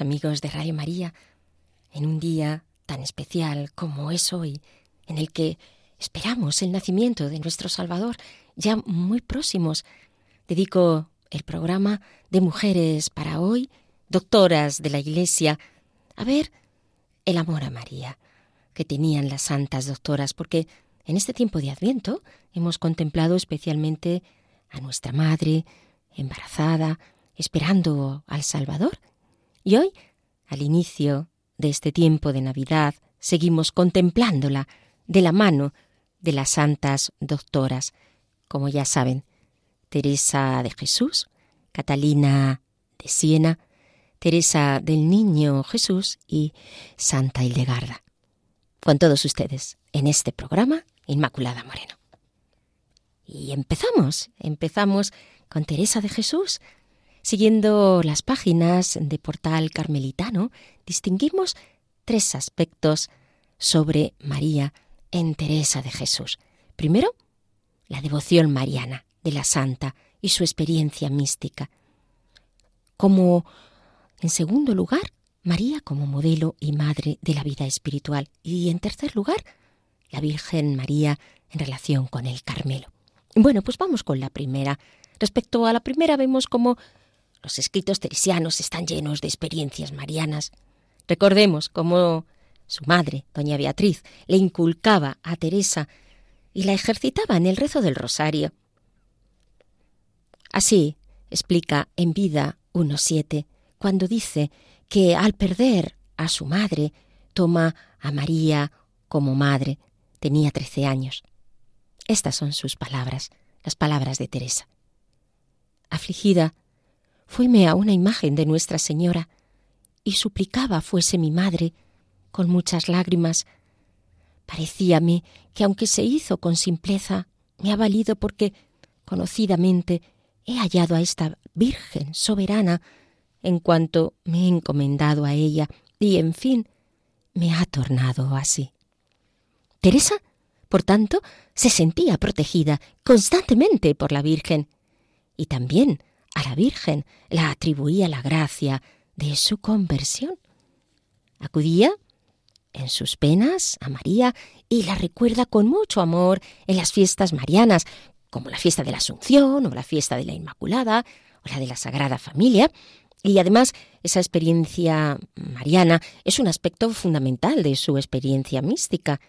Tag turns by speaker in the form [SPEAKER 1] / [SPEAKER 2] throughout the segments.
[SPEAKER 1] Amigos de Radio María, en un día tan especial como es hoy, en el que esperamos el nacimiento de nuestro Salvador, ya muy próximos, dedico el programa de mujeres para hoy, doctoras de la Iglesia, a ver el amor a María que tenían las santas doctoras, porque en este tiempo de Adviento hemos contemplado especialmente a nuestra Madre embarazada, esperando al Salvador, y hoy, al inicio de este tiempo de Navidad, seguimos contemplándola de la mano de las santas doctoras, como ya saben, Teresa de Jesús, Catalina de Siena, Teresa del Niño Jesús y Santa Hildegarda. Con todos ustedes en este programa, Inmaculada Moreno. Y empezamos, empezamos con Teresa de Jesús, Siguiendo las páginas de Portal Carmelitano, distinguimos tres aspectos sobre María en Teresa de Jesús. Primero, la devoción mariana de la santa y su experiencia mística. Como, en segundo lugar, María como modelo y madre de la vida espiritual. Y en tercer lugar, la Virgen María en relación con el Carmelo. Bueno, pues vamos con la primera. Respecto a la primera vemos como los escritos teresianos están llenos de experiencias marianas. Recordemos cómo su madre, doña Beatriz, le inculcaba a Teresa y la ejercitaba en el rezo del rosario. Así explica en vida 1.7, cuando dice que al perder a su madre, toma a María como madre. Tenía trece años. Estas son sus palabras, las palabras de Teresa. Afligida, fuime a una imagen de Nuestra Señora y suplicaba fuese mi madre con muchas lágrimas. Parecíame que aunque se hizo con simpleza, me ha valido porque conocidamente he hallado a esta Virgen soberana en cuanto me he encomendado a ella y, en fin, me ha tornado así. Teresa, por tanto, se sentía protegida constantemente por la Virgen y también a la Virgen la atribuía la gracia de su conversión. Acudía en sus penas a María y la recuerda con mucho amor en las fiestas marianas, como la fiesta de la Asunción o la fiesta de la Inmaculada o la de la Sagrada Familia. Y además esa experiencia mariana es un aspecto fundamental de su experiencia mística.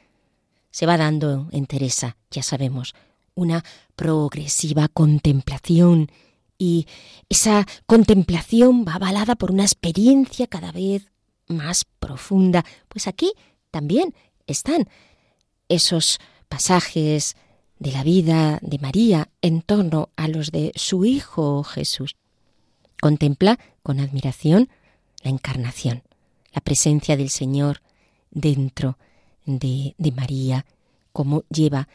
[SPEAKER 1] Se va dando en Teresa, ya sabemos, una progresiva contemplación y esa contemplación va avalada por una experiencia cada vez más profunda. Pues aquí también están esos pasajes de la vida de María en torno a los de su Hijo Jesús. Contempla con admiración la encarnación, la presencia del Señor dentro de, María, como lleva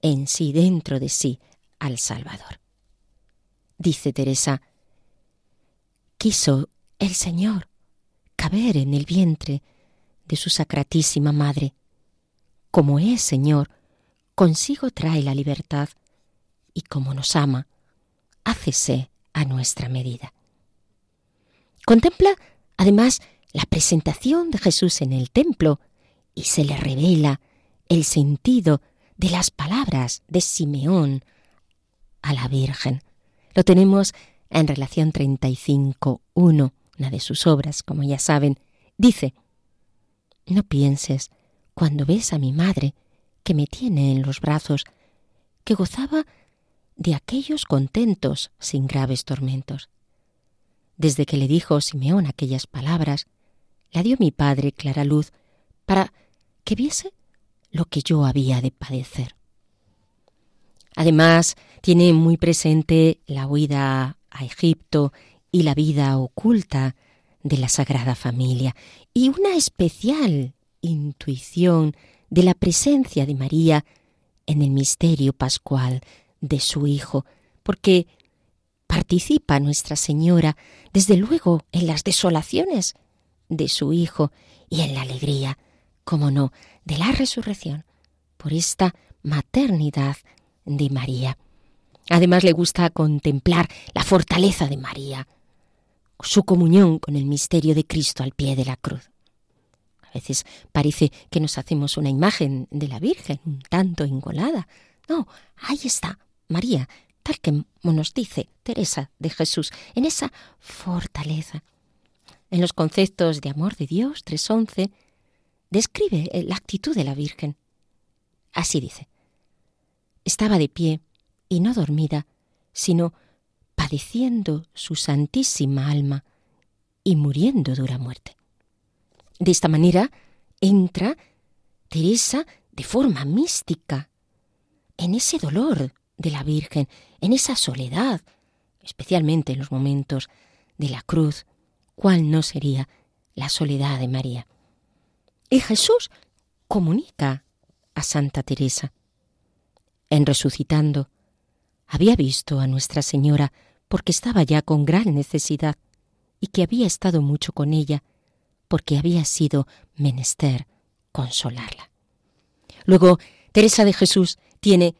[SPEAKER 1] en sí, dentro de sí, al Salvador dice Teresa, quiso el Señor caber en el vientre de su sacratísima madre. Como es Señor, consigo trae la libertad, y como nos ama, hácese a nuestra medida. Contempla, además, la presentación de Jesús en el templo y se le revela el sentido de las palabras de Simeón a la Virgen. Lo tenemos en relación 35.1, una de sus obras, como ya saben. Dice, no pienses, cuando ves a mi madre, que me tiene en los brazos, que gozaba de aquellos contentos sin graves tormentos. Desde que le dijo Simeón aquellas palabras, la dio mi padre clara luz para que viese lo que yo había de padecer. Además, tiene muy presente la huida a Egipto y la vida oculta de la Sagrada Familia y una especial intuición de la presencia de María en el misterio pascual de su Hijo, porque participa Nuestra Señora, desde luego, en las desolaciones de su Hijo y en la alegría, como no, de la resurrección, por esta maternidad de María. Además le gusta contemplar la fortaleza de María, su comunión con el misterio de Cristo al pie de la cruz. A veces parece que nos hacemos una imagen de la Virgen un tanto engolada. No, ahí está, María, tal que nos dice Teresa de Jesús, en esa fortaleza. En los conceptos de amor de Dios 3.11 describe la actitud de la Virgen. Así dice, estaba de pie y no dormida, sino padeciendo su santísima alma y muriendo dura muerte. De esta manera entra Teresa de forma mística en ese dolor de la Virgen, en esa soledad, especialmente en los momentos de la cruz, ¿cuál no sería la soledad de María? Y Jesús comunica a Santa Teresa. En resucitando, había visto a Nuestra Señora porque estaba ya con gran necesidad y que había estado mucho con ella porque había sido menester consolarla. Luego, Teresa de Jesús tiene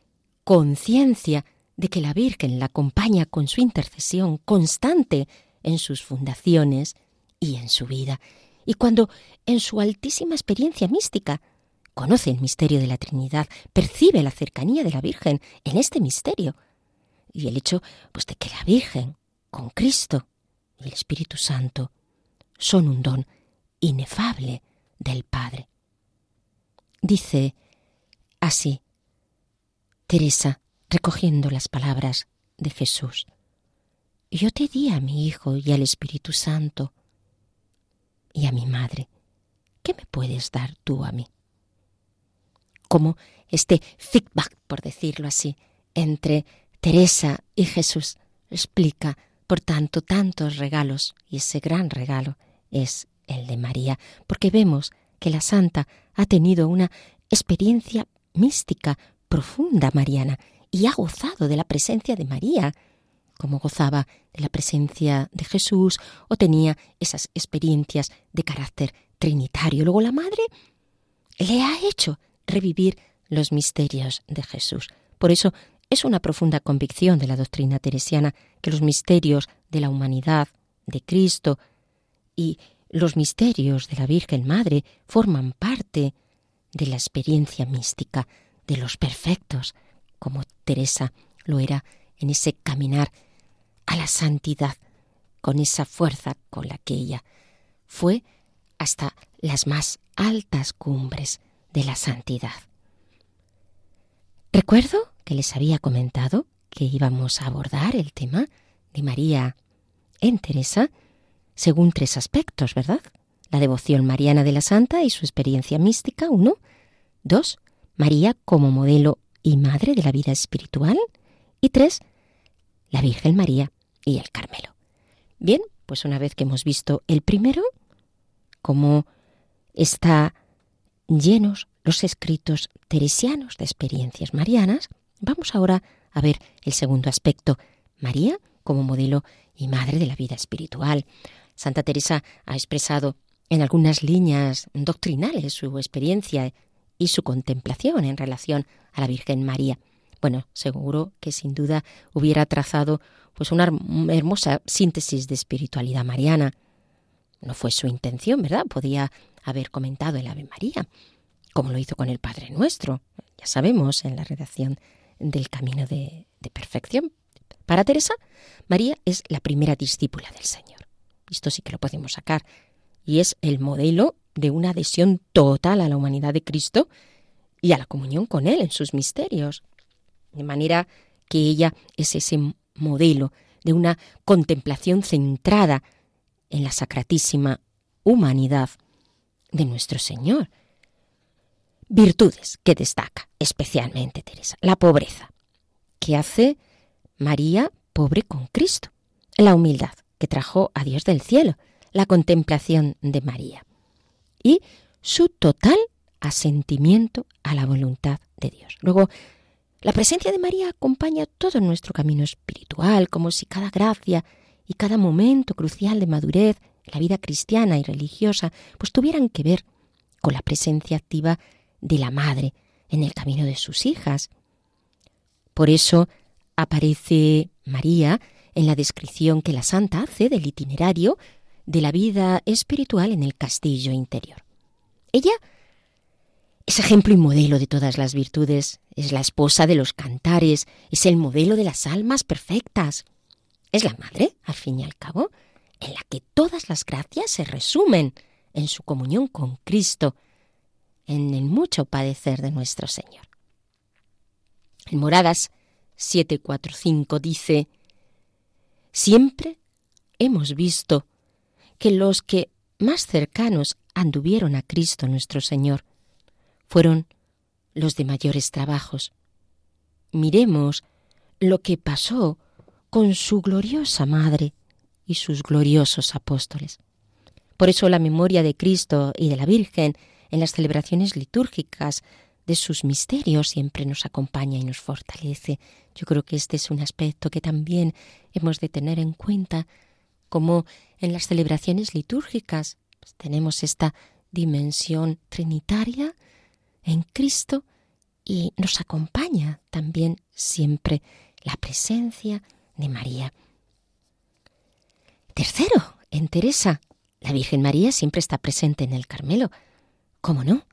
[SPEAKER 1] conciencia de que la Virgen la acompaña con su intercesión constante en sus fundaciones y en su vida. Y cuando en su altísima experiencia mística conoce el misterio de la Trinidad, percibe la cercanía de la Virgen en este misterio y el hecho pues de que la Virgen con Cristo y el Espíritu Santo son un don inefable del Padre. Dice así Teresa, recogiendo las palabras de Jesús. Yo te di a mi Hijo y al Espíritu Santo y a mi Madre. ¿Qué me puedes dar tú a mí? Como este feedback, por decirlo así, entre Teresa y Jesús explica, por tanto, tantos regalos, y ese gran regalo es el de María, porque vemos que la santa ha tenido una experiencia mística profunda mariana y ha gozado de la presencia de María, como gozaba de la presencia de Jesús o tenía esas experiencias de carácter trinitario. Luego la Madre le ha hecho revivir los misterios de Jesús. Por eso es una profunda convicción de la doctrina teresiana que los misterios de la humanidad, de Cristo y los misterios de la Virgen Madre forman parte de la experiencia mística de los perfectos, como Teresa lo era en ese caminar a la santidad, con esa fuerza con la que ella fue hasta las más altas cumbres de la santidad. Recuerdo que les había comentado que íbamos a abordar el tema de María en Teresa según tres aspectos, ¿verdad? La devoción mariana de la santa y su experiencia mística, uno. Dos, María como modelo y madre de la vida espiritual. Y tres, la Virgen María y el Carmelo. Bien, pues una vez que hemos visto el primero, cómo está llenos los escritos teresianos de experiencias marianas, vamos ahora a ver el segundo aspecto, María como modelo y madre de la vida espiritual. Santa Teresa ha expresado en algunas líneas doctrinales su experiencia y su contemplación en relación a la Virgen María. Bueno, seguro que sin duda hubiera trazado pues una hermosa síntesis de espiritualidad mariana. No fue su intención, ¿verdad? Podía haber comentado el Ave María. como lo hizo con el Padre Nuestro, ya sabemos, en la redacción del Camino de, de Perfección. Para Teresa, María es la primera discípula del Señor. Esto sí que lo podemos sacar. Y es el modelo de una adhesión total a la humanidad de Cristo y a la comunión con Él en sus misterios. De manera que ella es ese modelo de una contemplación centrada en la sacratísima humanidad de nuestro Señor. Virtudes que destaca especialmente Teresa. La pobreza, que hace María pobre con Cristo. La humildad, que trajo a Dios del cielo. La contemplación de María. Y su total asentimiento a la voluntad de Dios. Luego, la presencia de María acompaña todo nuestro camino espiritual, como si cada gracia y cada momento crucial de madurez, la vida cristiana y religiosa, pues tuvieran que ver con la presencia activa de la madre en el camino de sus hijas. Por eso aparece María en la descripción que la santa hace del itinerario de la vida espiritual en el castillo interior. Ella es ejemplo y modelo de todas las virtudes, es la esposa de los cantares, es el modelo de las almas perfectas. Es la madre, al fin y al cabo, en la que todas las gracias se resumen en su comunión con Cristo, en el mucho padecer de nuestro Señor. En Moradas 745 dice, Siempre hemos visto que los que más cercanos anduvieron a Cristo nuestro Señor fueron los de mayores trabajos. Miremos lo que pasó con su gloriosa madre y sus gloriosos apóstoles. Por eso la memoria de Cristo y de la Virgen en las celebraciones litúrgicas de sus misterios siempre nos acompaña y nos fortalece. Yo creo que este es un aspecto que también hemos de tener en cuenta, como en las celebraciones litúrgicas pues, tenemos esta dimensión trinitaria en Cristo y nos acompaña también siempre la presencia de María. Tercero, en Teresa, la Virgen María siempre está presente en el Carmelo. ¿Cómo no?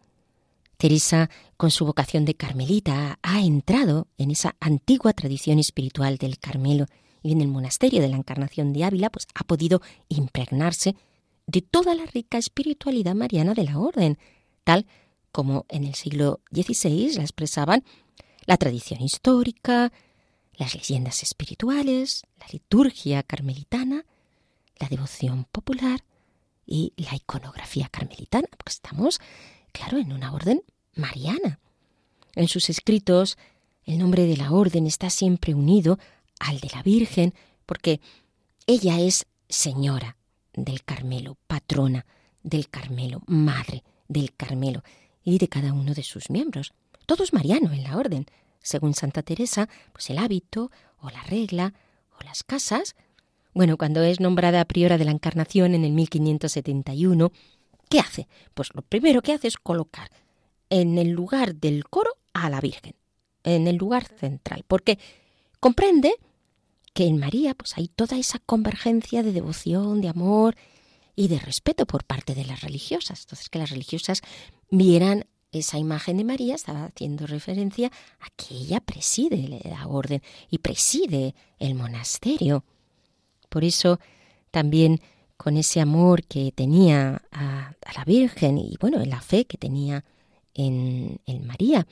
[SPEAKER 1] Teresa, con su vocación de carmelita, ha entrado en esa antigua tradición espiritual del Carmelo y en el monasterio de la Encarnación de Ávila, pues ha podido impregnarse de toda la rica espiritualidad mariana de la orden, tal como en el siglo XVI la expresaban la tradición histórica, las leyendas espirituales, la liturgia carmelitana, la devoción popular y la iconografía carmelitana, porque estamos, claro, en una orden mariana. En sus escritos, el nombre de la orden está siempre unido al de la Virgen, porque ella es señora del Carmelo, patrona del Carmelo, madre del Carmelo y de cada uno de sus miembros. Todo es mariano en la orden. Según Santa Teresa, pues el hábito, o la regla, o las casas. Bueno, cuando es nombrada priora de la Encarnación en el 1571, ¿qué hace? Pues lo primero que hace es colocar en el lugar del coro a la Virgen, en el lugar central, porque comprende que en María pues hay toda esa convergencia de devoción, de amor y de respeto por parte de las religiosas. Entonces que las religiosas vieran esa imagen de María, estaba haciendo referencia a que ella preside la orden y preside el monasterio. Por eso también con ese amor que tenía a, la Virgen y bueno, en la fe que tenía en, en María,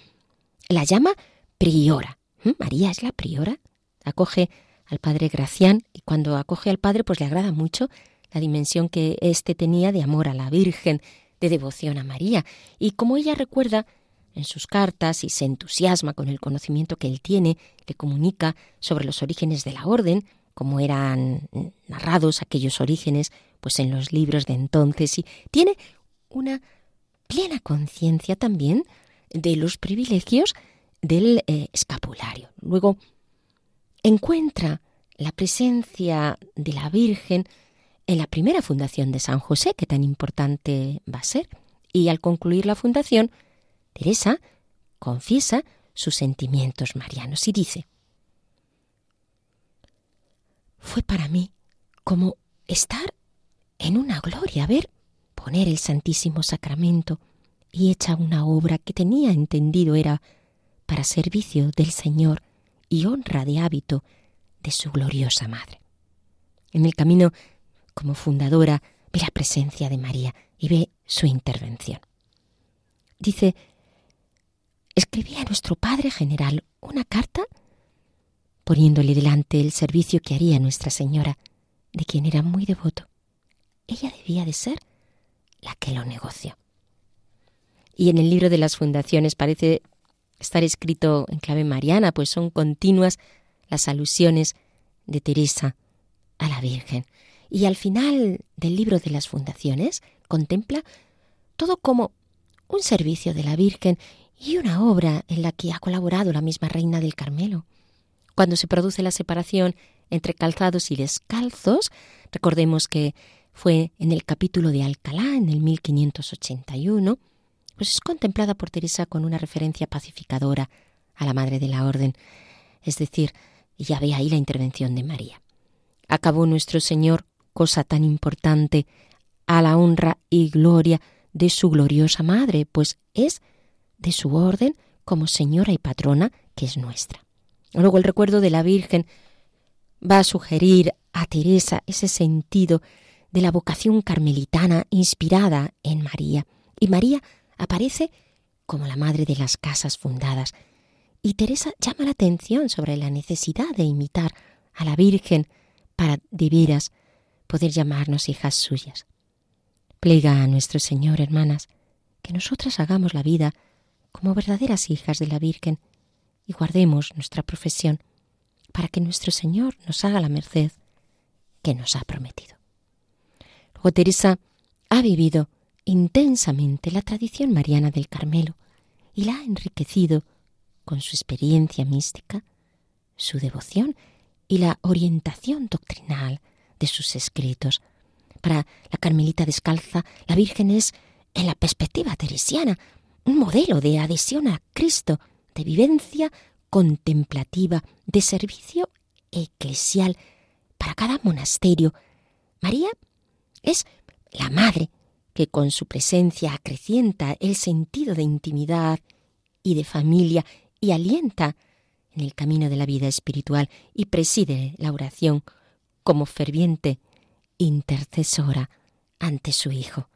[SPEAKER 1] la llama priora. María es la priora. Acoge al padre Gracián y cuando acoge al padre pues le agrada mucho la dimensión que éste tenía de amor a la Virgen, de devoción a María, y como ella recuerda en sus cartas y se entusiasma con el conocimiento que él tiene, le comunica sobre los orígenes de la orden, como eran narrados aquellos orígenes, pues en los libros de entonces, y tiene una plena conciencia también de los privilegios del eh, escapulario. Luego encuentra la presencia de la Virgen en la primera fundación de San José, que tan importante va a ser. Y al concluir la fundación, Teresa confiesa sus sentimientos marianos y dice, fue para mí como estar en una gloria, ver poner el Santísimo Sacramento y hecha una obra que tenía entendido era para servicio del Señor y honra de hábito de su gloriosa Madre. En el camino, como fundadora, ve la presencia de María y ve su intervención. Dice, escribí a nuestro Padre General una carta poniéndole delante el servicio que haría Nuestra Señora, de quien era muy devoto. Ella debía de ser la que lo negoció. Y en el libro de las fundaciones parece estar escrito en clave mariana, pues son continuas las alusiones de Teresa a la Virgen. Y al final del libro de las fundaciones contempla todo como un servicio de la Virgen y una obra en la que ha colaborado la misma reina del Carmelo. Cuando se produce la separación entre calzados y descalzos, recordemos que fue en el capítulo de Alcalá, en el 1581, pues es contemplada por Teresa con una referencia pacificadora a la Madre de la Orden, es decir, ya ve ahí la intervención de María. Acabó nuestro Señor, cosa tan importante, a la honra y gloria de su gloriosa Madre, pues es de su orden como Señora y Patrona que es nuestra. Luego el recuerdo de la Virgen va a sugerir a Teresa ese sentido de la vocación carmelitana inspirada en María. Y María aparece como la madre de las casas fundadas. Y Teresa llama la atención sobre la necesidad de imitar a la Virgen para de veras poder llamarnos hijas suyas. Plega a nuestro Señor, hermanas, que nosotras hagamos la vida como verdaderas hijas de la Virgen y guardemos nuestra profesión para que nuestro Señor nos haga la merced que nos ha prometido. Luego Teresa ha vivido intensamente la tradición mariana del Carmelo y la ha enriquecido con su experiencia mística, su devoción y la orientación doctrinal de sus escritos. Para la Carmelita descalza, la Virgen es, en la perspectiva teresiana, un modelo de adhesión a Cristo, de vivencia contemplativa, de servicio eclesial para cada monasterio. María es la madre que con su presencia acrecienta el sentido de intimidad y de familia y alienta en el camino de la vida espiritual y preside la oración como ferviente intercesora ante su Hijo.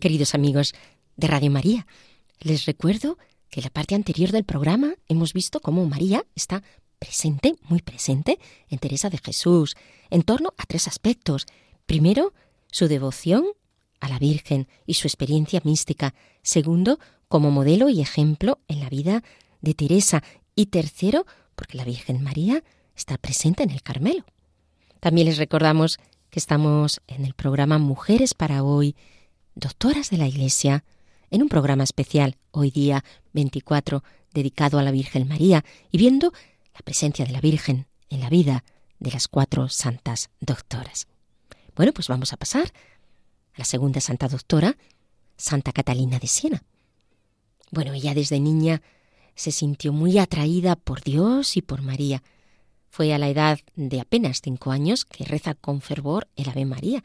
[SPEAKER 1] Queridos amigos de Radio María, les recuerdo que en la parte anterior del programa hemos visto cómo María está presente, muy presente, en Teresa de Jesús, en torno a tres aspectos. Primero, su devoción a la Virgen y su experiencia mística. Segundo, como modelo y ejemplo en la vida de Teresa. Y tercero, porque la Virgen María está presente en el Carmelo. También les recordamos que estamos en el programa Mujeres para hoy, doctoras de la Iglesia, en un programa especial, hoy día 24, dedicado a la Virgen María y viendo la presencia de la Virgen en la vida de las cuatro santas doctoras. Bueno, pues vamos a pasar a la segunda santa doctora, Santa Catalina de Siena. Bueno, ella desde niña se sintió muy atraída por Dios y por María. Fue a la edad de apenas cinco años que reza con fervor el Ave María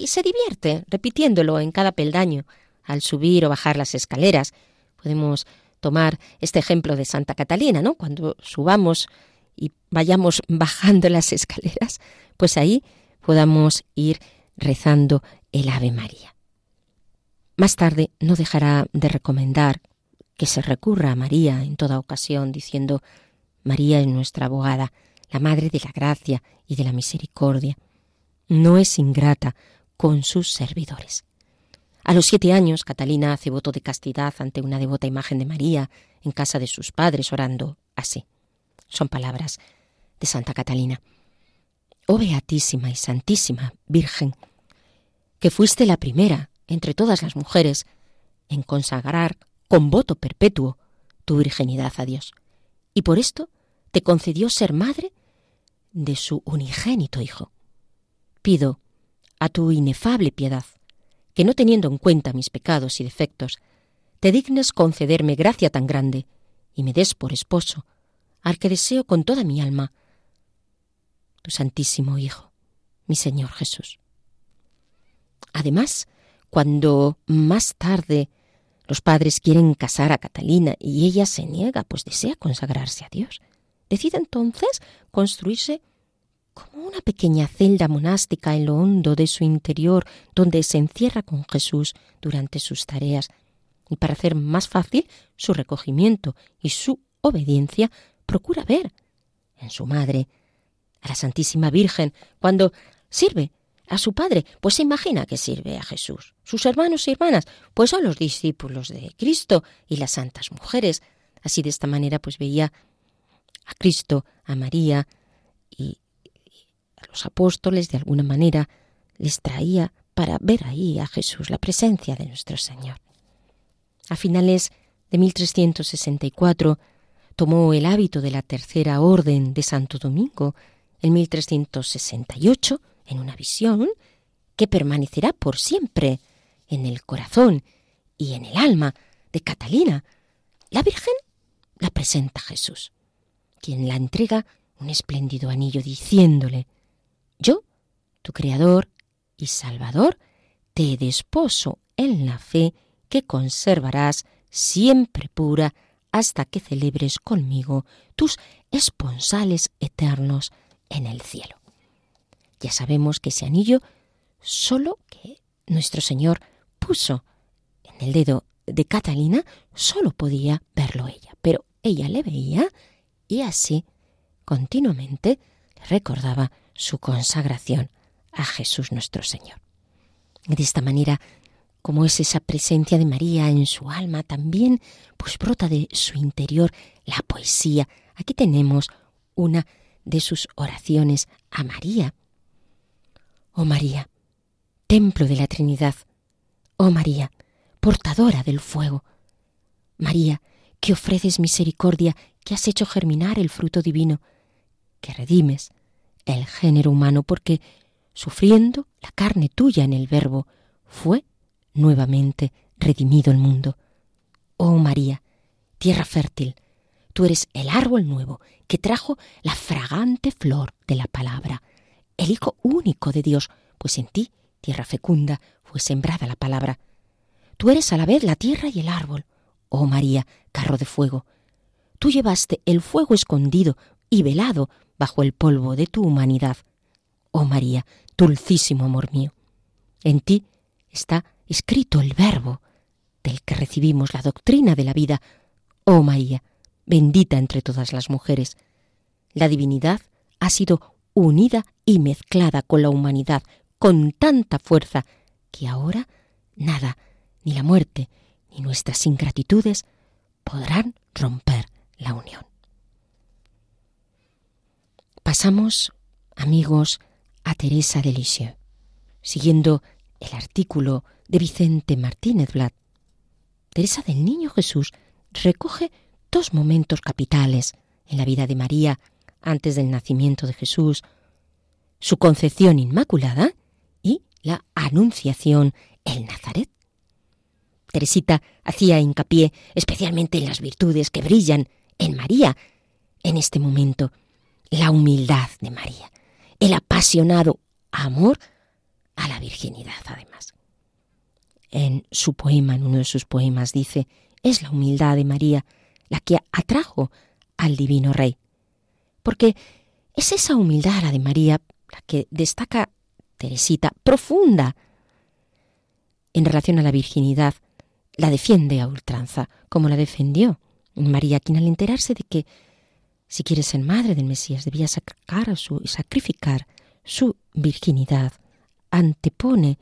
[SPEAKER 1] y se divierte repitiéndolo en cada peldaño al subir o bajar las escaleras. Podemos tomar este ejemplo de Santa Catalina, ¿no? Cuando subamos y vayamos bajando las escaleras, pues ahí podamos ir rezando el Ave María. Más tarde no dejará de recomendar que se recurra a María en toda ocasión, diciendo María es nuestra abogada, la Madre de la Gracia y de la Misericordia. No es ingrata con sus servidores. A los siete años, Catalina hace voto de castidad ante una devota imagen de María en casa de sus padres, orando así. Son palabras de Santa Catalina. Oh Beatísima y Santísima Virgen, que fuiste la primera entre todas las mujeres en consagrar con voto perpetuo tu virginidad a Dios, y por esto te concedió ser madre de su unigénito Hijo. Pido a tu inefable piedad que no teniendo en cuenta mis pecados y defectos, te dignes concederme gracia tan grande y me des por esposo al que deseo con toda mi alma, tu Santísimo Hijo, mi Señor Jesús. Además, cuando más tarde los padres quieren casar a Catalina y ella se niega, pues desea consagrarse a Dios, decide entonces construirse como una pequeña celda monástica en lo hondo de su interior, donde se encierra con Jesús durante sus tareas, y para hacer más fácil su recogimiento y su obediencia, procura ver en su madre a la Santísima Virgen cuando sirve a su padre, pues se imagina que sirve a Jesús. Sus hermanos y hermanas, pues son los discípulos de Cristo y las santas mujeres. Así de esta manera, pues veía a Cristo, a María a los apóstoles de alguna manera les traía para ver ahí a Jesús, la presencia de nuestro Señor. A finales de 1364 tomó el hábito de la Tercera Orden de Santo Domingo. En 1368, en una visión que permanecerá por siempre en el corazón y en el alma de Catalina, la Virgen la presenta a Jesús, quien la entrega un espléndido anillo diciéndole yo, tu Creador y Salvador, te desposo en la fe que conservarás siempre pura hasta que celebres conmigo tus esponsales eternos en el cielo. Ya sabemos que ese anillo solo que nuestro Señor puso en el dedo de Catalina, solo podía verlo ella, pero ella le veía y así continuamente recordaba su consagración a Jesús nuestro Señor. De esta manera, como es esa presencia de María en su alma, también pues brota de su interior la poesía. Aquí tenemos una de sus oraciones a María. Oh María, templo de la Trinidad. Oh María, portadora del fuego. María, que ofreces misericordia, que has hecho germinar el fruto divino, que redimes el género humano, porque, sufriendo la carne tuya en el Verbo, fue nuevamente redimido el mundo. Oh María, tierra fértil, tú eres el árbol nuevo que trajo la fragante flor de la palabra, el Hijo único de Dios, pues en ti, tierra fecunda, fue sembrada la palabra. Tú eres a la vez la tierra y el árbol. Oh María, carro de fuego, tú llevaste el fuego escondido y velado bajo el polvo de tu humanidad. Oh María, dulcísimo amor mío, en ti está escrito el verbo del que recibimos la doctrina de la vida. Oh María, bendita entre todas las mujeres. La divinidad ha sido unida y mezclada con la humanidad con tanta fuerza que ahora nada, ni la muerte, ni nuestras ingratitudes podrán romper la unión. Pasamos, amigos, a Teresa de Lisieux, siguiendo el artículo de Vicente Martínez Blat. Teresa del Niño Jesús recoge dos momentos capitales en la vida de María antes del nacimiento de Jesús, su concepción inmaculada y la anunciación en Nazaret. Teresita hacía hincapié especialmente en las virtudes que brillan en María en este momento, la humildad de María, el apasionado amor a la virginidad además. En su poema, en uno de sus poemas, dice, es la humildad de María la que atrajo al divino rey, porque es esa humildad la de María la que destaca Teresita, profunda en relación a la virginidad, la defiende a ultranza, como la defendió María, quien al enterarse de que si quiere ser madre del Mesías debía sacar su, sacrificar su virginidad, antepone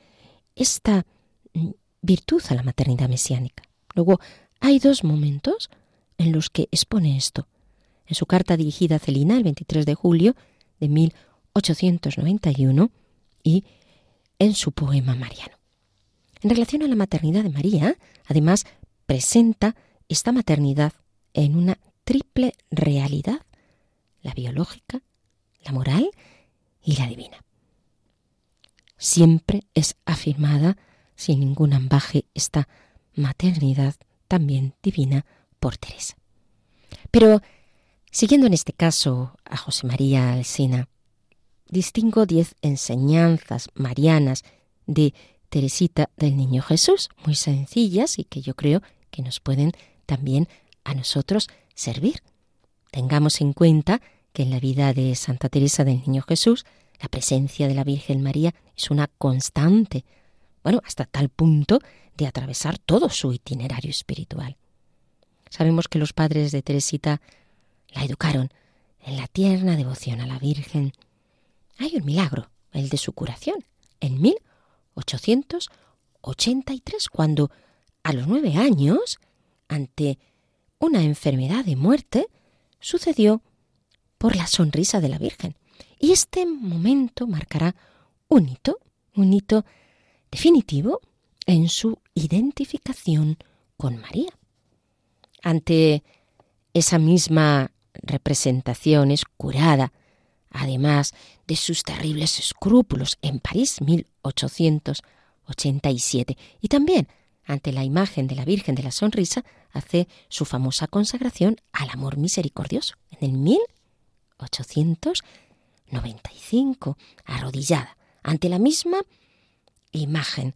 [SPEAKER 1] esta mm, virtud a la maternidad mesiánica. Luego, hay dos momentos en los que expone esto. En su carta dirigida a Celina el 23 de julio de 1891 y en su poema mariano. En relación a la maternidad de María, además presenta esta maternidad en una triple realidad, la biológica, la moral y la divina. Siempre es afirmada sin ningún ambaje esta maternidad también divina por Teresa. Pero, siguiendo en este caso a José María Alsina, distingo diez enseñanzas marianas de Teresita del Niño Jesús, muy sencillas y que yo creo que nos pueden también a nosotros servir. Tengamos en cuenta que en la vida de Santa Teresa del Niño Jesús la presencia de la Virgen María es una constante, bueno, hasta tal punto de atravesar todo su itinerario espiritual. Sabemos que los padres de Teresita la educaron en la tierna devoción a la Virgen. Hay un milagro, el de su curación, en 1883, cuando a los nueve años, ante una enfermedad de muerte, sucedió por la sonrisa de la Virgen. Y este momento marcará un hito, un hito definitivo en su identificación con María. Ante esa misma representación escurada, además de sus terribles escrúpulos en París 1887, y también ante la imagen de la Virgen de la Sonrisa, hace su famosa consagración al amor misericordioso en el 1895, arrodillada ante la misma imagen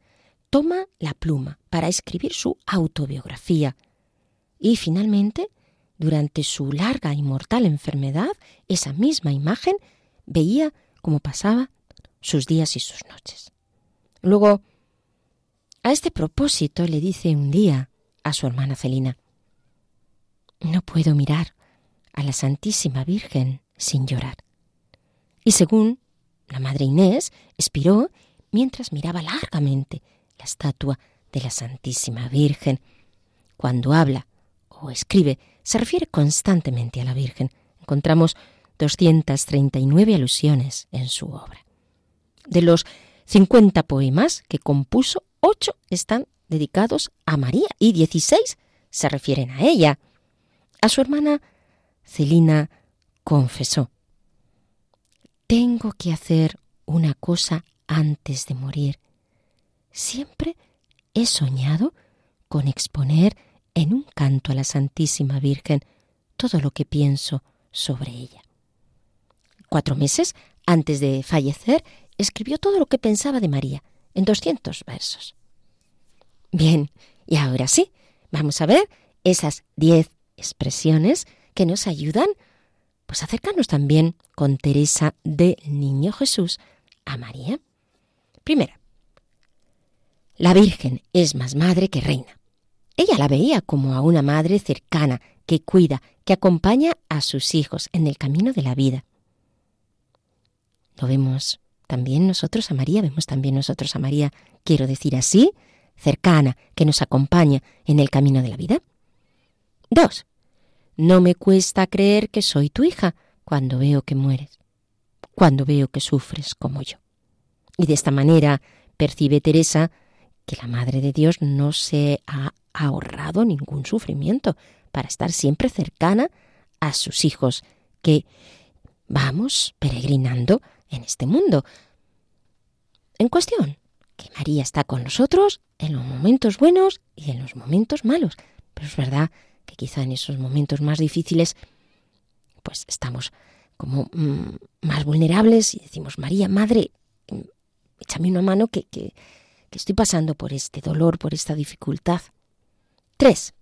[SPEAKER 1] toma la pluma para escribir su autobiografía y finalmente, durante su larga y mortal enfermedad, esa misma imagen veía cómo pasaba sus días y sus noches. Luego, a este propósito le dice un día a su hermana Celina, no puedo mirar a la Santísima Virgen sin llorar. Y según la Madre Inés, expiró mientras miraba largamente la estatua de la Santísima Virgen. Cuando habla o escribe, se refiere constantemente a la Virgen. Encontramos 239 alusiones en su obra. De los 50 poemas que compuso, 8 están dedicados a María y 16 se refieren a ella. A su hermana Celina confesó, Tengo que hacer una cosa antes de morir siempre he soñado con exponer en un canto a la Santísima Virgen todo lo que pienso sobre ella. Cuatro meses antes de fallecer, escribió todo lo que pensaba de María, en doscientos versos. Bien, y ahora sí, vamos a ver esas diez expresiones que nos ayudan pues acercarnos también con Teresa de Niño Jesús a María. Primera, La Virgen es más madre que reina. Ella la veía como a una madre cercana, que cuida, que acompaña a sus hijos en el camino de la vida. Lo vemos también nosotros a María, vemos también nosotros a María, quiero decir así, cercana, que nos acompaña en el camino de la vida. Dos, no me cuesta creer que soy tu hija cuando veo que mueres, cuando veo que sufres como yo. Y de esta manera percibe Teresa que la Madre de Dios no se ha ahorrado ningún sufrimiento para estar siempre cercana a sus hijos, que vamos peregrinando en este mundo. En cuestión, que María está con nosotros en los momentos buenos y en los momentos malos. Pero es verdad que quizá en esos momentos más difíciles, pues estamos como mm, más vulnerables y decimos, María, Madre, échame una mano que, que, que estoy pasando por este dolor, por esta dificultad. 3.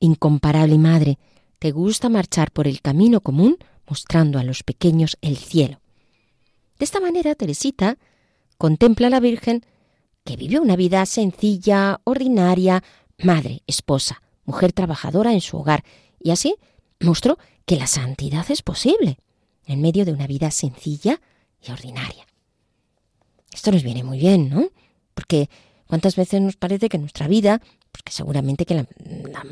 [SPEAKER 1] Incomparable Madre, te gusta marchar por el camino común mostrando a los pequeños el cielo. De esta manera, Teresita contempla a la Virgen que vivió una vida sencilla, ordinaria, madre, esposa, mujer trabajadora en su hogar, y así mostró que la santidad es posible en medio de una vida sencilla y ordinaria. Esto nos viene muy bien, ¿no? Porque cuántas veces nos parece que nuestra vida, porque seguramente que la,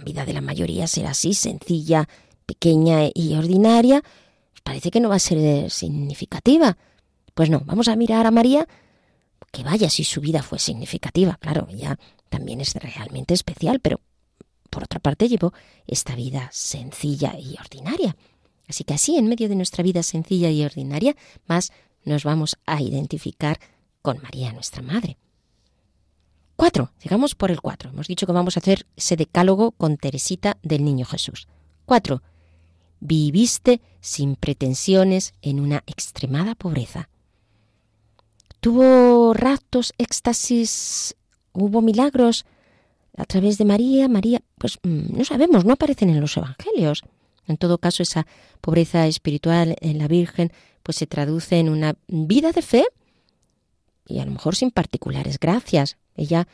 [SPEAKER 1] vida de la mayoría será así, sencilla, pequeña y ordinaria, parece que no va a ser significativa. Pues no, vamos a mirar a María, que vaya si su vida fue significativa, claro, ella también es realmente especial, pero por otra parte llevó esta vida sencilla y ordinaria. Así que así, en medio de nuestra vida sencilla y ordinaria, más nos vamos a identificar con María, nuestra Madre. Cuatro, llegamos por el cuatro. Hemos dicho que vamos a hacer ese decálogo con Teresita del Niño Jesús. Cuatro, viviste sin pretensiones en una extremada pobreza. Tuvo ratos, éxtasis, hubo milagros, a través de María, María, pues mm, no sabemos, no aparecen en los evangelios. En todo caso, esa pobreza espiritual en la Virgen, pues se traduce en una vida de fe y a lo mejor sin particulares gracias. Ella,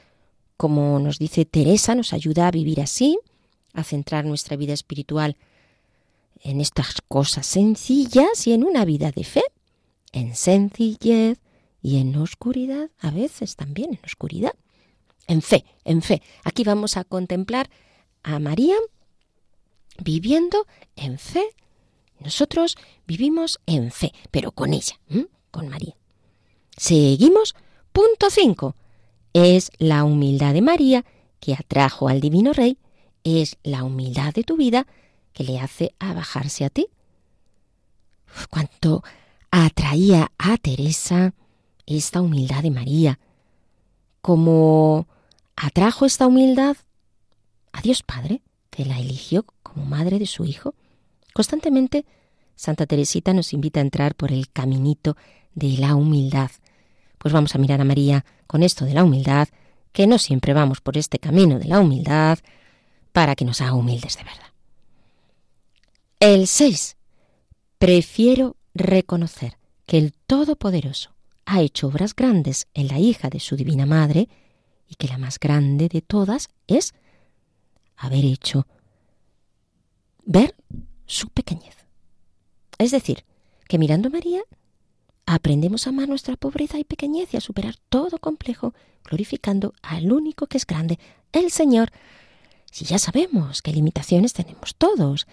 [SPEAKER 1] como nos dice Teresa, nos ayuda a vivir así, a centrar nuestra vida espiritual en estas cosas sencillas y en una vida de fe, en sencillez y en oscuridad, a veces también en oscuridad en fe, en fe. Aquí vamos a contemplar a María viviendo en fe. Nosotros vivimos en fe, pero con ella, con María. Seguimos. Punto 5. Es la humildad de María que atrajo al Divino Rey, es la humildad de tu vida que le hace a bajarse a ti. cuánto atraía a Teresa esta humildad de María, como atrajo esta humildad a Dios Padre, que la eligió como madre de su Hijo. Constantemente, Santa Teresita nos invita a entrar por el caminito de la humildad. Pues vamos a mirar a María con esto de la humildad, que no siempre vamos por este camino de la humildad, para que nos haga humildes de verdad. El 6. Prefiero reconocer que el Todopoderoso ha hecho obras grandes en la hija de su Divina Madre, y que la más grande de todas es haber hecho ver su pequeñez. Es decir, que mirando a María aprendemos a amar nuestra pobreza y pequeñez y a superar todo complejo, glorificando al único que es grande, el Señor. Si ya sabemos qué limitaciones tenemos todos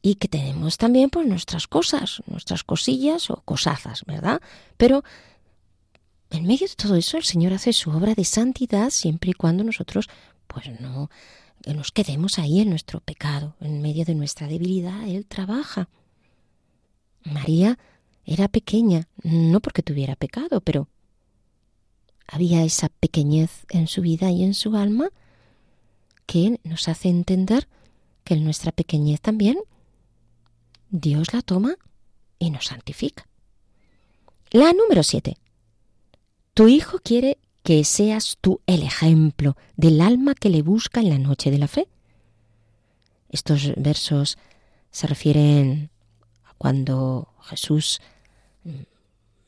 [SPEAKER 1] y que tenemos también pues nuestras cosas, nuestras cosillas o cosazas, ¿verdad? Pero en medio de todo eso, el Señor hace su obra de santidad siempre y cuando nosotros, pues no nos quedemos ahí en nuestro pecado, en medio de nuestra debilidad. Él trabaja. María era pequeña, no porque tuviera pecado, pero había esa pequeñez en su vida y en su alma que nos hace entender que en nuestra pequeñez también Dios la toma y nos santifica. La número siete. Tu Hijo quiere que seas tú el ejemplo del alma que le busca en la noche de la fe. Estos versos se refieren a cuando Jesús mm,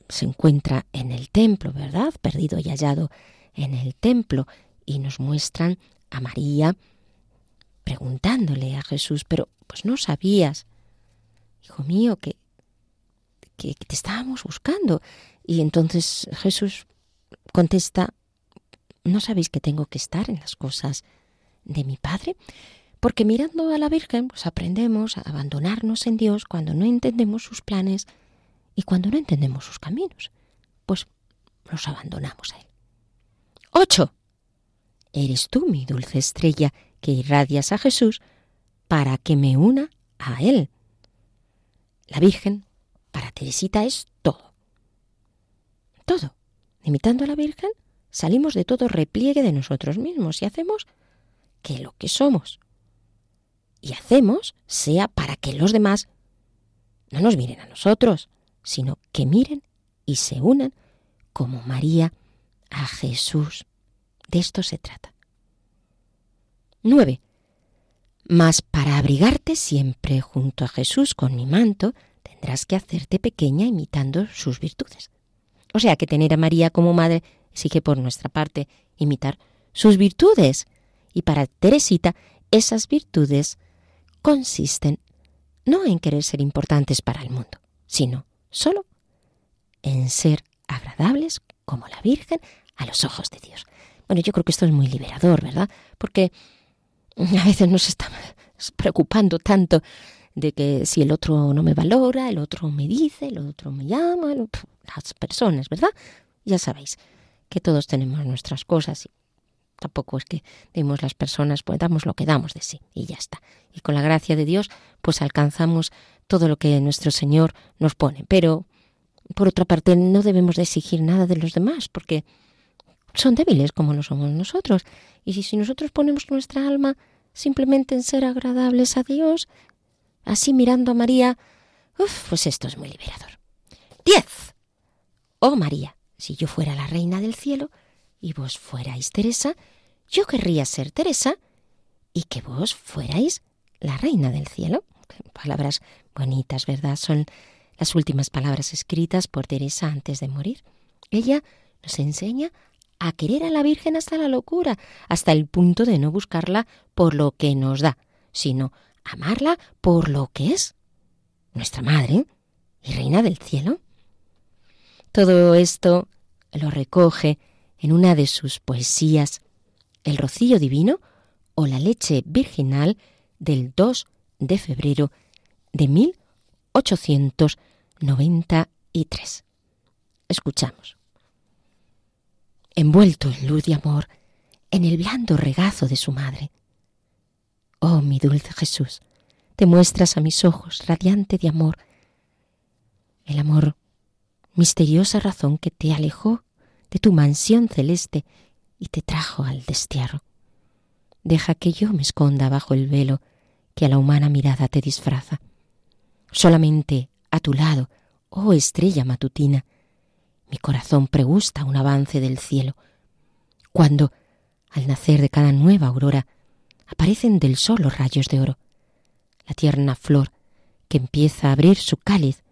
[SPEAKER 1] se encuentra en el templo, ¿verdad? Perdido y hallado en el templo y nos muestran a María preguntándole a Jesús, pero pues no sabías, hijo mío, que, que, te estábamos buscando. Y entonces Jesús contesta, ¿no sabéis que tengo que estar en las cosas de mi Padre? Porque mirando a la Virgen, pues aprendemos a abandonarnos en Dios cuando no entendemos sus planes y cuando no entendemos sus caminos. Pues nos abandonamos a Él. 8. Eres tú mi dulce estrella que irradias a Jesús para que me una a Él. La Virgen para Teresita es todo. Todo. Imitando a la Virgen, salimos de todo repliegue de nosotros mismos y hacemos que lo que somos y hacemos sea para que los demás no nos miren a nosotros, sino que miren y se unan como María a Jesús. De esto se trata. 9. Mas para abrigarte siempre junto a Jesús con mi manto, tendrás que hacerte pequeña imitando sus virtudes. O sea que tener a María como madre exige por nuestra parte imitar sus virtudes. Y para Teresita, esas virtudes consisten no en querer ser importantes para el mundo, sino solo en ser agradables como la Virgen a los ojos de Dios. Bueno, yo creo que esto es muy liberador, ¿verdad? Porque a veces nos estamos preocupando tanto de que si el otro no me valora, el otro me dice, el otro me llama, las personas, ¿verdad? Ya sabéis que todos tenemos nuestras cosas y tampoco es que demos las personas, pues damos lo que damos de sí y ya está. Y con la gracia de Dios, pues alcanzamos todo lo que nuestro Señor nos pone. Pero, por otra parte, no debemos de exigir nada de los demás, porque son débiles como lo somos nosotros. Y si, si nosotros ponemos nuestra alma simplemente en ser agradables a Dios, así mirando a María, uf, pues esto es muy liberador. Diez. Oh María, si yo fuera la reina del cielo y vos fuerais Teresa, yo querría ser Teresa y que vos fuerais la reina del cielo. Palabras bonitas, ¿verdad? Son las últimas palabras escritas por Teresa antes de morir. Ella nos enseña a querer a la Virgen hasta la locura, hasta el punto de no buscarla por lo que nos da, sino amarla por lo que es, nuestra Madre y Reina del Cielo. Todo esto lo recoge en una de sus poesías, El rocío divino o la leche virginal del 2 de febrero de 1893. Escuchamos envuelto en luz y amor, en el blando regazo de su madre. Oh, mi dulce Jesús, te muestras a mis ojos radiante de amor, el amor, misteriosa razón que te alejó de tu mansión celeste y te trajo al destierro. Deja que yo me esconda bajo el velo que a la humana mirada te disfraza. Solamente a tu lado, oh estrella matutina, mi corazón pregusta un avance del cielo, cuando, al nacer de cada nueva aurora, aparecen del sol los rayos de oro. La tierna flor, que empieza a abrir su cáliz,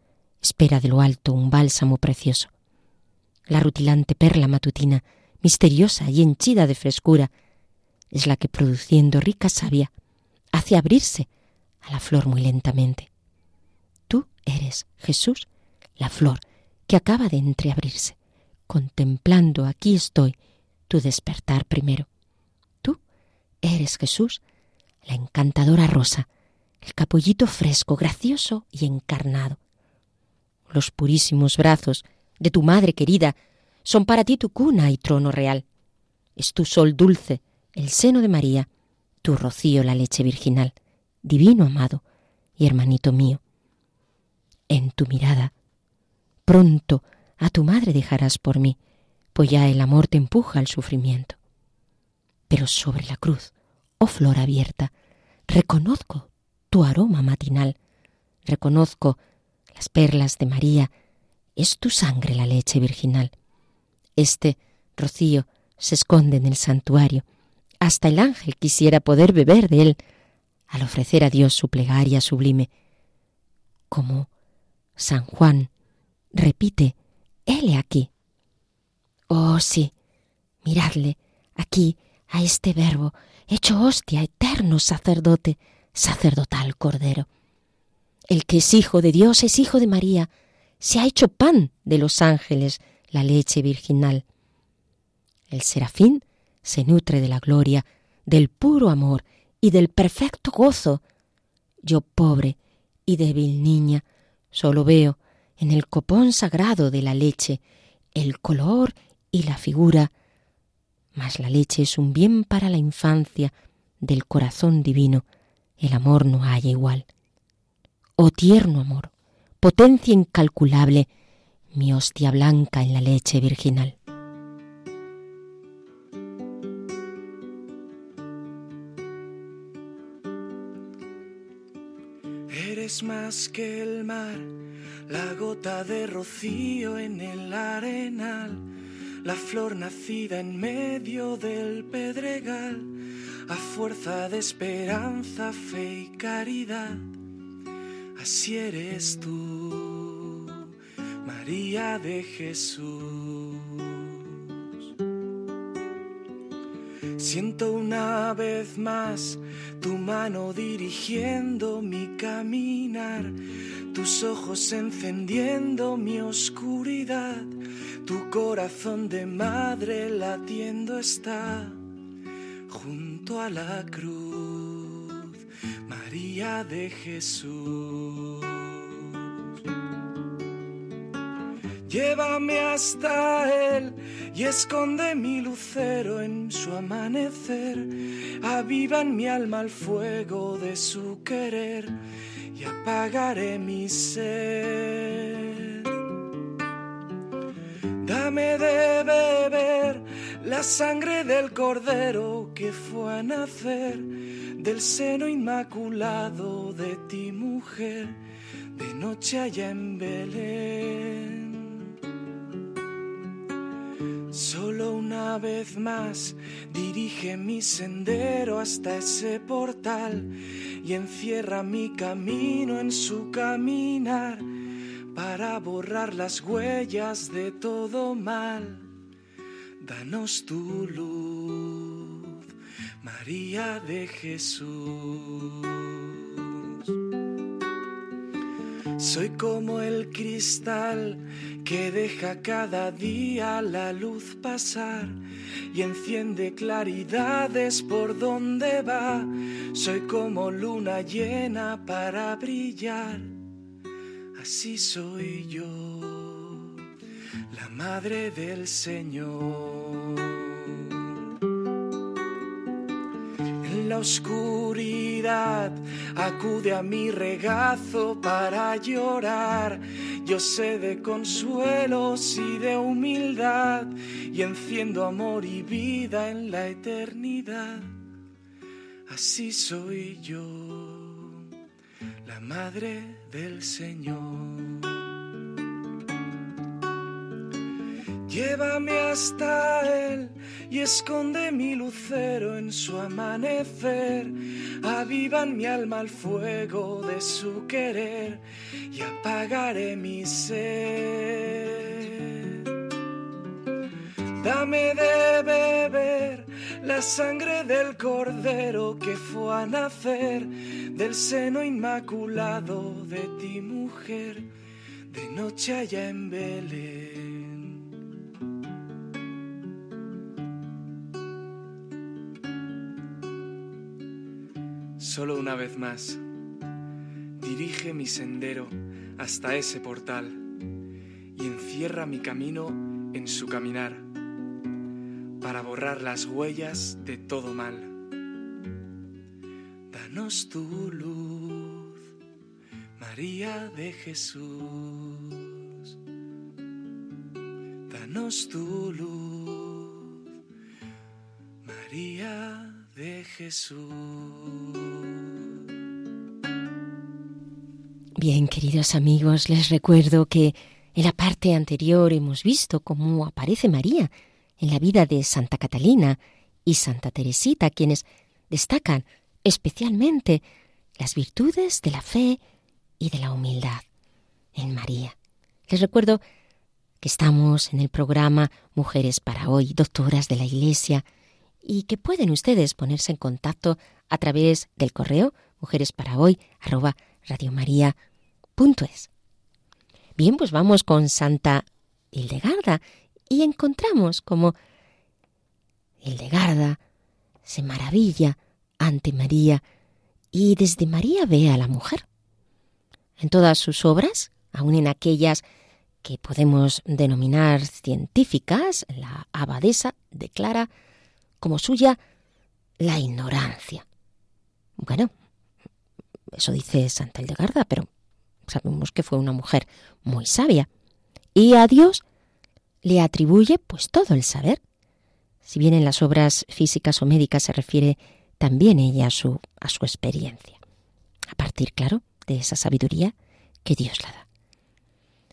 [SPEAKER 1] espera de lo alto un bálsamo precioso. La rutilante perla matutina, misteriosa y henchida de frescura, es la que, produciendo rica savia, hace abrirse a la flor muy lentamente. Tú eres, Jesús, la flor que acaba de entreabrirse, contemplando aquí estoy tu despertar primero. Eres Jesús, la encantadora rosa, el capullito fresco, gracioso y encarnado. Los purísimos brazos de tu madre querida son para ti tu cuna y trono real. Es tu sol dulce, el seno de María, tu rocío la leche virginal, divino amado y hermanito mío. En tu mirada Pronto a tu madre dejarás por mí, pues ya el amor te empuja al sufrimiento. Pero sobre la cruz, oh flor abierta, reconozco tu aroma matinal, reconozco las perlas de María, es tu sangre la leche virginal. Este rocío se esconde en el santuario, hasta el ángel quisiera poder beber de él, al ofrecer a Dios su plegaria sublime, como San Juan repite, Hele aquí. Oh sí, Miradle, aquí, a este verbo, hecho hostia, eterno sacerdote, sacerdotal cordero. El que es hijo de Dios es hijo de María, se ha hecho pan de los ángeles, la leche virginal. El serafín se nutre de la gloria, del puro amor y del perfecto gozo. Yo, pobre y débil niña, solo veo en el copón sagrado de la leche el color y la figura, mas la leche es un bien para la infancia del corazón divino, el amor no haya igual. Oh tierno amor, potencia incalculable, mi hostia blanca en la leche virginal.
[SPEAKER 2] Eres más que el mar, la gota de rocío en el arenal, la flor nacida en medio del pedregal, a fuerza de esperanza, fe y caridad. Así eres tú, María de Jesús. Siento una vez más tu mano dirigiendo mi caminar, tus ojos encendiendo mi oscuridad, tu corazón de madre latiendo está junto a la cruz, María de Jesús. Llévame hasta Él y esconde mi lucero en su amanecer. Aviva en mi alma el fuego de su querer y apagaré mi sed. Dame de beber la sangre del cordero que fue a nacer del seno inmaculado de ti, mujer, de noche allá en Belén. Solo una vez más dirige mi sendero hasta ese portal y encierra mi camino en su caminar para borrar las huellas de todo mal. Danos tu luz, María de Jesús. Soy como el cristal que deja cada día la luz pasar y enciende claridades por donde va. Soy como luna llena para brillar. Así soy yo, la madre del Señor. La oscuridad acude a mi regazo para llorar. Yo sé de consuelos y de humildad y enciendo amor y vida en la eternidad. Así soy yo, la madre del Señor. Llévame hasta Él y esconde mi lucero en su amanecer. Aviva en mi alma el fuego de su querer y apagaré mi sed. Dame de beber la sangre del cordero que fue a nacer del seno inmaculado de ti, mujer, de noche allá en Belén. Solo una vez más, dirige mi sendero hasta ese portal y encierra mi camino en su caminar para borrar las huellas de todo mal. Danos tu luz, María de Jesús. Danos tu luz, María de Jesús.
[SPEAKER 1] Bien, queridos amigos, les recuerdo que en la parte anterior hemos visto cómo aparece María en la vida de Santa Catalina y Santa Teresita, quienes destacan especialmente las virtudes de la fe y de la humildad en María. Les recuerdo que estamos en el programa Mujeres para Hoy, doctoras de la Iglesia, y que pueden ustedes ponerse en contacto a través del correo mujeresparahoy arroba radiomaria.es. Bien, pues vamos con Santa Hildegarda y encontramos como Hildegarda se maravilla ante María y desde María ve a la mujer. En todas sus obras, aun en aquellas que podemos denominar científicas, la abadesa declara como suya la ignorancia. Bueno, eso dice Santa Hildegarda, pero sabemos que fue una mujer muy sabia. Y a Dios le atribuye pues todo el saber. Si bien en las obras físicas o médicas se refiere también ella a su, a su experiencia. A partir, claro, de esa sabiduría que Dios la da.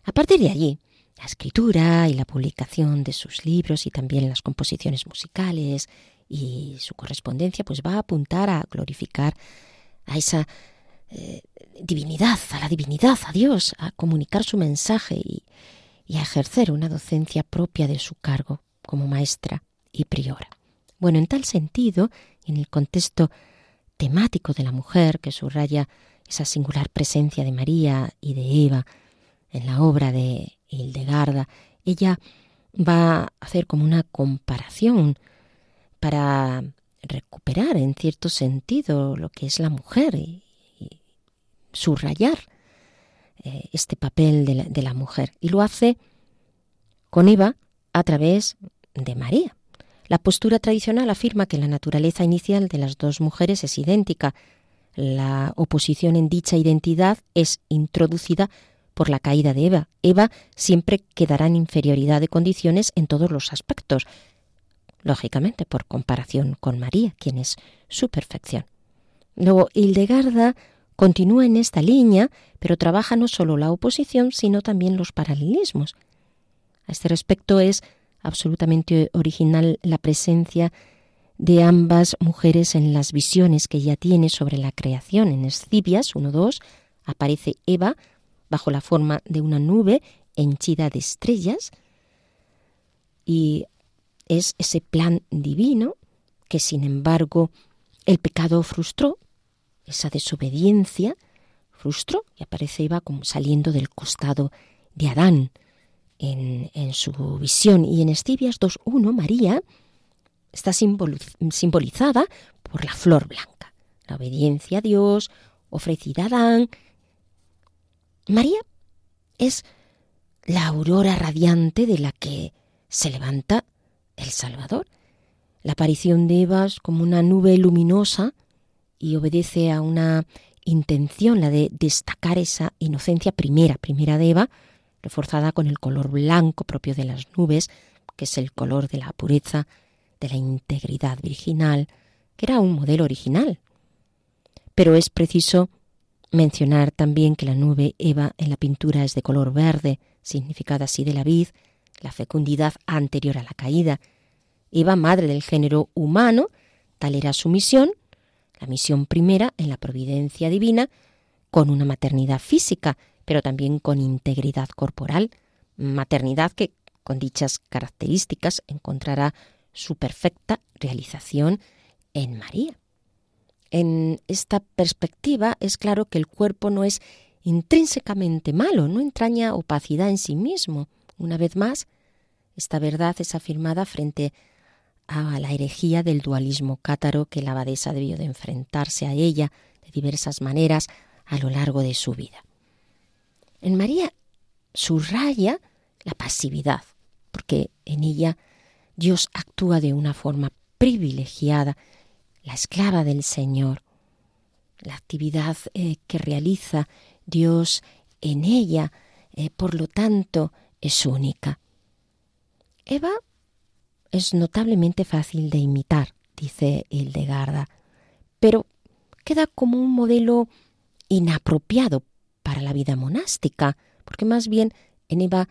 [SPEAKER 1] A partir de allí, la escritura y la publicación de sus libros y también las composiciones musicales y su correspondencia pues va a apuntar a glorificar a esa eh, divinidad, a la divinidad, a Dios, a comunicar su mensaje y, y a ejercer una docencia propia de su cargo como maestra y priora. Bueno, en tal sentido, en el contexto temático de la mujer que subraya esa singular presencia de María y de Eva en la obra de Hildegarda, ella va a hacer como una comparación para recuperar en cierto sentido lo que es la mujer y, subrayar eh, este papel de la, de la mujer. Y lo hace con Eva a través de María. La postura tradicional afirma que la naturaleza inicial de las dos mujeres es idéntica. La oposición en dicha identidad es introducida por la caída de Eva. Eva siempre quedará en inferioridad de condiciones en todos los aspectos, lógicamente por comparación con María, quien es su perfección. Luego, Hildegarda continúa en esta línea, pero trabaja no solo la oposición, sino también los paralelismos. A este respecto es absolutamente original la presencia de ambas mujeres en las visiones que ella tiene sobre la creación. En Escibias 1.2 aparece Eva bajo la forma de una nube henchida de estrellas y es ese plan divino que sin embargo el pecado frustró, esa desobediencia frustró y aparece Eva como saliendo del costado de Adán en, en su visión. Y en Estibias 2.1 María está simbolizada por la flor blanca, la obediencia a Dios ofrecida a Adán. María es la aurora radiante de la que se levanta el Salvador. La aparición de Eva es como una nube luminosa y obedece a una intención, la de destacar esa inocencia primera, primera de Eva, reforzada con el color blanco propio de las nubes, que es el color de la pureza, de la integridad virginal, que era un modelo original. Pero es preciso mencionar también que la nube Eva en la pintura es de color verde, significada así de la vid, la fecundidad anterior a la caída. Eva, madre del género humano, tal era su misión, la misión primera en la providencia divina, con una maternidad física, pero también con integridad corporal, maternidad que con dichas características encontrará su perfecta realización en María. En esta perspectiva es claro que el cuerpo no es intrínsecamente malo, no entraña opacidad en sí mismo, una vez más, esta verdad es afirmada frente a la herejía del dualismo cátaro que la abadesa debió de enfrentarse a ella de diversas maneras a lo largo de su vida. En María subraya la pasividad, porque en ella Dios actúa de una forma privilegiada, la esclava del Señor, la actividad eh, que realiza Dios en ella, eh, por lo tanto, es única. Eva es notablemente fácil de imitar, dice Hildegarda, pero queda como un modelo inapropiado para la vida monástica, porque más bien en Eva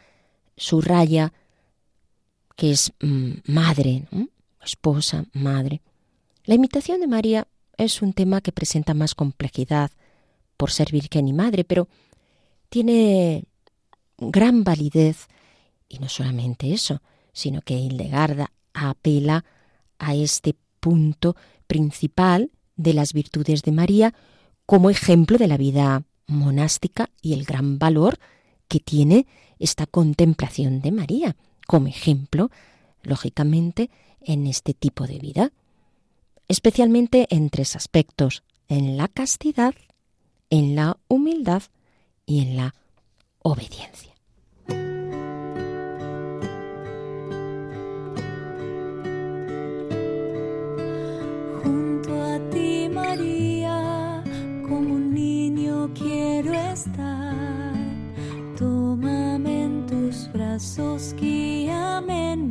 [SPEAKER 1] subraya que es mm, madre, esposa, madre. La imitación de María es un tema que presenta más complejidad por ser virgen y madre, pero tiene gran validez Y no solamente eso, sino que Hildegarda apela a este punto principal de las virtudes de María como ejemplo de la vida monástica y el gran valor que tiene esta contemplación de María, como ejemplo, lógicamente, en este tipo de vida, especialmente en tres aspectos, en la castidad, en la humildad y en la obediencia.
[SPEAKER 3] Junto a ti, María, como un niño quiero estar. Tómame en tus brazos, guíame en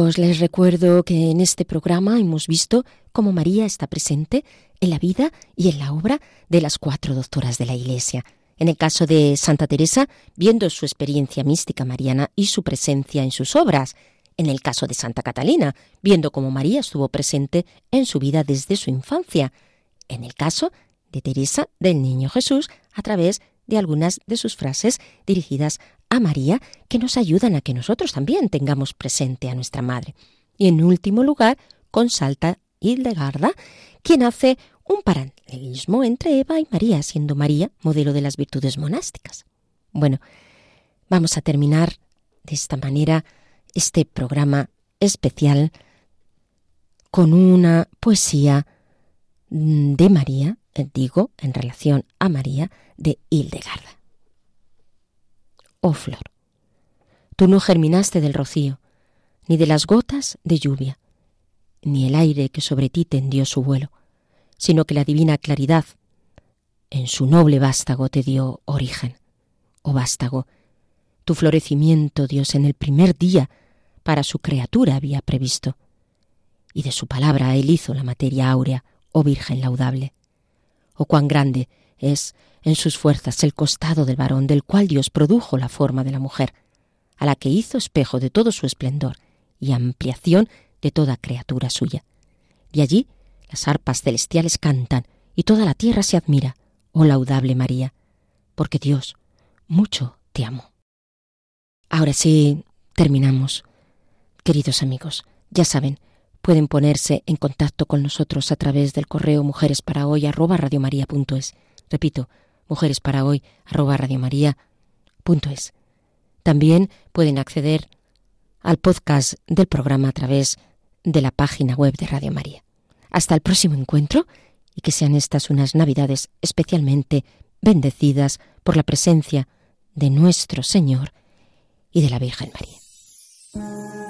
[SPEAKER 1] amigos, les recuerdo que en este programa hemos visto cómo María está presente en la vida y en la obra de las cuatro doctoras de la Iglesia. En el caso de Santa Teresa, viendo su experiencia mística mariana y su presencia en sus obras. En el caso de Santa Catalina, viendo cómo María estuvo presente en su vida desde su infancia. En el caso de Teresa del Niño Jesús, a través de algunas de sus frases dirigidas a María que nos ayudan a que nosotros también tengamos presente a nuestra Madre. Y en último lugar, con Salta Hildegarda, quien hace un paralelismo entre Eva y María, siendo María modelo de las virtudes monásticas. Bueno, vamos a terminar de esta manera este programa especial con una poesía de María, digo, en relación a María, de Hildegarda. Oh flor, tú no germinaste del rocío, ni de las gotas de lluvia, ni el aire que sobre ti tendió su vuelo, sino que la divina claridad en su noble vástago te dio origen. Oh vástago, tu florecimiento Dios en el primer día para su criatura había previsto, y de su palabra él hizo la materia áurea, oh Virgen laudable. Oh cuán grande es en sus fuerzas el costado del varón del cual Dios produjo la forma de la mujer, a la que hizo espejo de todo su esplendor y ampliación de toda criatura suya. Y allí las arpas celestiales cantan y toda la tierra se admira, oh laudable María, porque Dios mucho te amó. Ahora sí, terminamos. Queridos amigos, ya saben, pueden ponerse en contacto con nosotros a través del correo mujeresparahoy@radiomaria.es. Repito, mujeresparahoy@radiomaria.es. También pueden acceder al podcast del programa a través de la página web de Radio María. Hasta el próximo encuentro y que sean estas unas Navidades especialmente bendecidas por la presencia de nuestro Señor y de la Virgen María.